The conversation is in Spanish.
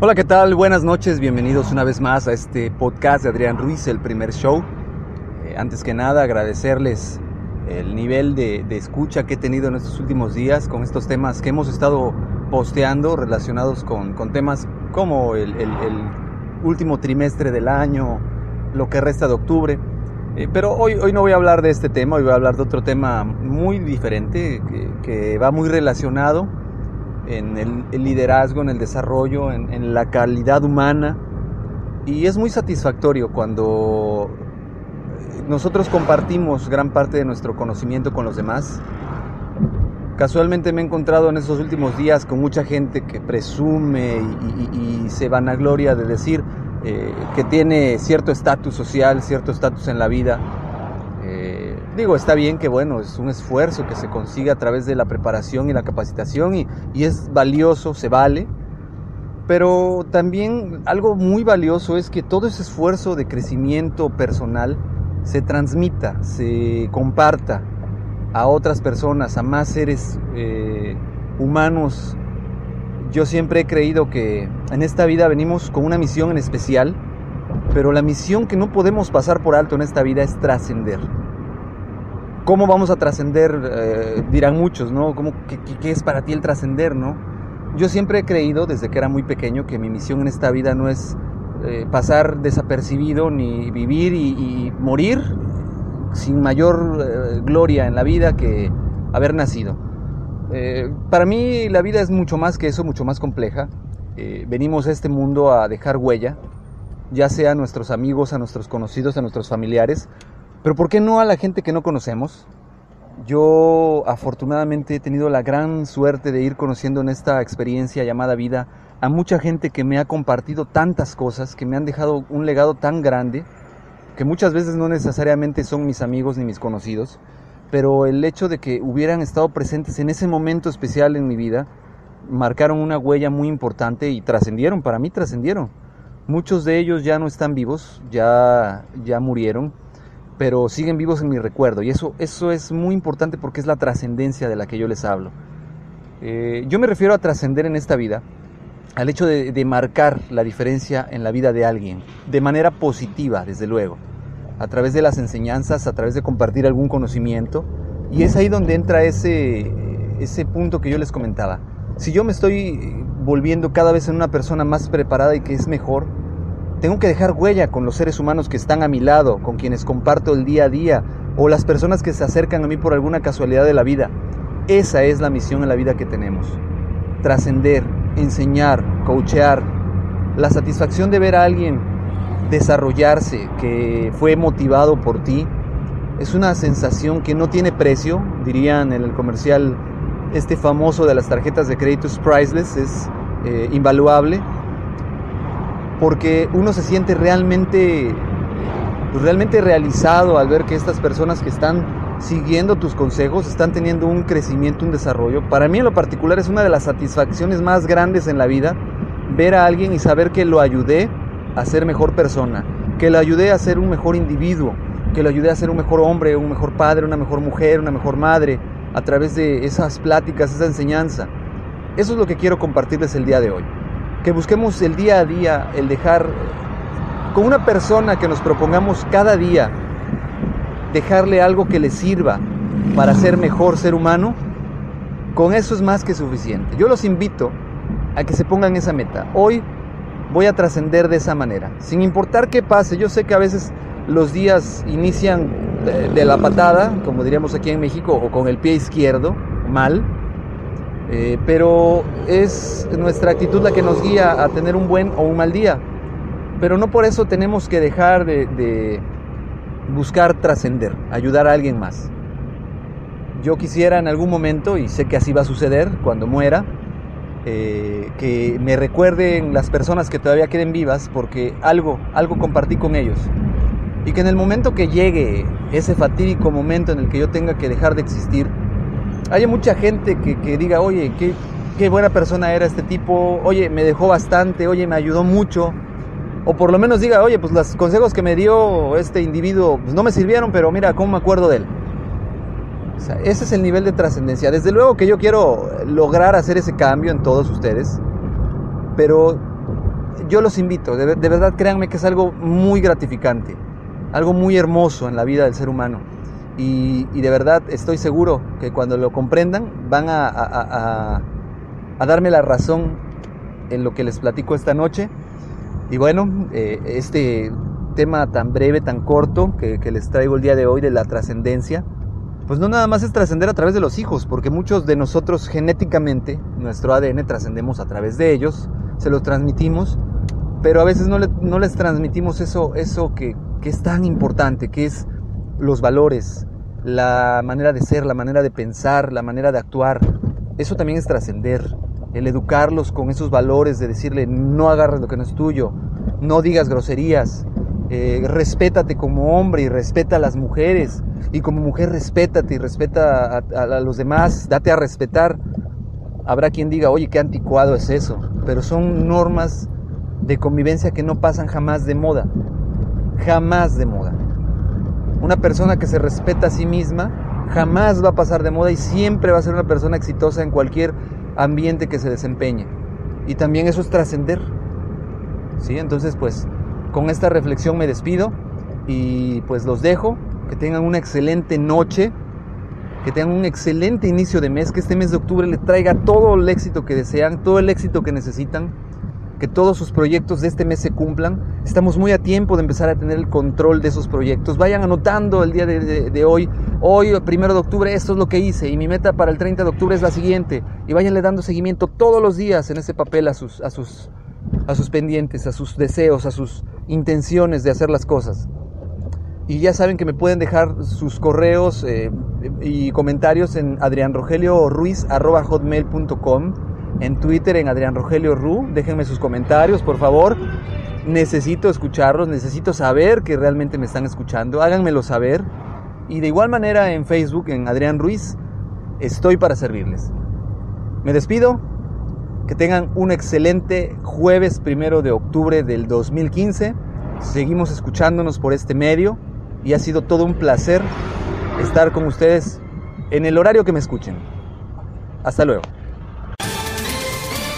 Hola, ¿qué tal? Buenas noches, bienvenidos una vez más a este podcast de Adrián Ruiz, el primer show. Eh, antes que nada, agradecerles el nivel de, escucha que he tenido en estos últimos días con estos temas que hemos estado posteando relacionados con, temas como el, último trimestre del año, lo que resta de octubre. Eh, pero hoy, hoy no voy a hablar de este tema, hoy voy a hablar de otro tema muy diferente, que va muy relacionado en el, el, liderazgo, en el desarrollo, en, en, la calidad humana. Y es muy satisfactorio cuando nosotros compartimos gran parte de nuestro conocimiento con los demás. Casualmente me he encontrado en estos últimos días con mucha gente que presume y, y, y se vanagloria de decir eh, que tiene cierto estatus social, cierto estatus en la vida. Eh, digo, está bien que bueno, es un esfuerzo que se consigue a través de la preparación y la capacitación y, es valioso, se vale. Pero también algo muy valioso es que todo ese esfuerzo de crecimiento personal se transmita, se comparta a otras personas, a más seres eh, humanos. Yo siempre he creído que en esta vida venimos con una misión en especial, pero la misión que no podemos pasar por alto en esta vida es trascender. ¿Cómo vamos a trascender? Eh, dirán muchos, ¿no? ¿Cómo, qué, es para ti el trascender, no? Yo siempre he creído, desde que era muy pequeño, que mi misión en esta vida no es eh, pasar desapercibido ni vivir y, morir sin mayor eh, gloria en la vida que haber nacido. Para mí la vida es mucho más que eso, mucho más compleja. Venimos a este mundo a dejar huella, ya sea a nuestros amigos, a nuestros conocidos, a nuestros familiares, pero ¿por qué no a la gente que no conocemos? Yo afortunadamente he tenido la gran suerte de ir conociendo en esta experiencia llamada vida a mucha gente que me ha compartido tantas cosas, que me han dejado un legado tan grande, que muchas veces no necesariamente son mis amigos ni mis conocidos, pero el hecho de que hubieran estado presentes en ese momento especial en mi vida, marcaron una huella muy importante y trascendieron, para mí trascendieron. Muchos de ellos ya no están vivos, ya, ya murieron, pero siguen vivos en mi recuerdo y eso, eso es muy importante porque es la trascendencia de la que yo les hablo. Eh, yo me refiero a trascender en esta vida al hecho de, de, marcar la diferencia en la vida de alguien, de manera positiva, desde luego, a través de las enseñanzas, a través de compartir algún conocimiento, y es ahí donde entra ese, ese punto que yo les comentaba. Si yo me estoy volviendo cada vez en una persona más preparada y que es mejor, tengo que dejar huella con los seres humanos que están a mi lado, con quienes comparto el día a día, o las personas que se acercan a mí por alguna casualidad de la vida. Esa es la misión en la vida que tenemos. Trascender, enseñar, coachear, la satisfacción de ver a alguien desarrollarse, que fue motivado por ti, es una sensación que no tiene precio, dirían en el comercial este famoso de las tarjetas de crédito priceless, es eh, invaluable, porque uno se siente realmente, pues realmente realizado al ver que estas personas que están siguiendo tus consejos, están teniendo un crecimiento, un desarrollo. Para mí en lo particular es una de las satisfacciones más grandes en la vida ver a alguien y saber que lo ayudé a ser mejor persona, que lo ayudé a ser un mejor individuo, que lo ayudé a ser un mejor hombre, un mejor padre, una mejor mujer, una mejor madre, a través de esas pláticas, esa enseñanza. Eso es lo que quiero compartirles el día de hoy. Que busquemos el día a día, el dejar con una persona que nos propongamos cada día dejarle algo que le sirva para ser mejor ser humano, con eso es más que suficiente. Yo los invito a que se pongan esa meta. Hoy voy a trascender de esa manera, sin importar qué pase. Yo sé que a veces los días inician de, la patada, como diríamos aquí en México, o con el pie izquierdo, mal, eh, pero es nuestra actitud la que nos guía a tener un buen o un mal día. Pero no por eso tenemos que dejar de, buscar trascender, ayudar a alguien más. Yo quisiera en algún momento, y sé que así va a suceder cuando muera, eh, que me recuerden las personas que todavía queden vivas porque algo, algo compartí con ellos. Y que en el momento que llegue ese fatídico momento en el que yo tenga que dejar de existir, haya mucha gente que, que diga, oye, qué, qué buena persona era este tipo, oye, me dejó bastante, oye, me ayudó mucho, o por lo menos diga, oye, pues los consejos que me dio este individuo pues no me sirvieron, pero mira, ¿cómo me acuerdo de él? Ese es el nivel de trascendencia. Desde luego que yo quiero lograr hacer ese cambio en todos ustedes, pero yo los invito, de, verdad créanme que es algo muy gratificante, algo muy hermoso en la vida del ser humano. Y, de verdad estoy seguro que cuando lo comprendan van a, darme la razón en lo que les platico esta noche. Y bueno, eh, este tema tan breve, tan corto que, les traigo el día de hoy de la trascendencia, pues no nada más es trascender a través de los hijos, porque muchos de nosotros genéticamente, nuestro ADN trascendemos a través de ellos, se los transmitimos, pero a veces no, no les transmitimos eso, eso que, que es tan importante, que es los valores, la manera de ser, la manera de pensar, la manera de actuar. Eso también es trascender, el educarlos con esos valores de decirle no agarres lo que no es tuyo, no digas groserías, eh, respétate como hombre y respeta a las mujeres, y como mujer respétate y respeta a, los demás, date a respetar. Habrá quien diga, oye, qué anticuado es eso, pero son normas de convivencia que no pasan jamás de moda, jamás de moda. Una persona que se respeta a sí misma jamás va a pasar de moda y siempre va a ser una persona exitosa en cualquier ambiente que se desempeñe. Y también eso es trascender. ¿Sí? Entonces, pues, con esta reflexión me despido y pues los dejo. Que tengan una excelente noche, que tengan un excelente inicio de mes, que este mes de octubre le traiga todo el éxito que desean, todo el éxito que necesitan, que todos sus proyectos de este mes se cumplan. Estamos muy a tiempo de empezar a tener el control de esos proyectos. Vayan anotando el día de, hoy, hoy, primero de octubre, esto es lo que hice y mi meta para el 30 de octubre es la siguiente. Y váyanle dando seguimiento todos los días en ese papel a sus, a sus, a sus pendientes, a sus deseos, a sus intenciones de hacer las cosas. Y ya saben que me pueden dejar sus correos eh, y comentarios en adrianrogelioruiz.com, en Twitter en adrianrogelioru. Déjenme sus comentarios, por favor. Necesito escucharlos, necesito saber que realmente me están escuchando. Háganmelo saber. Y de igual manera en Facebook, en Adrián Ruiz, estoy para servirles. Me despido. Que tengan un excelente jueves primero de octubre del 2015. Seguimos escuchándonos por este medio y ha sido todo un placer estar con ustedes en el horario que me escuchen. Hasta luego.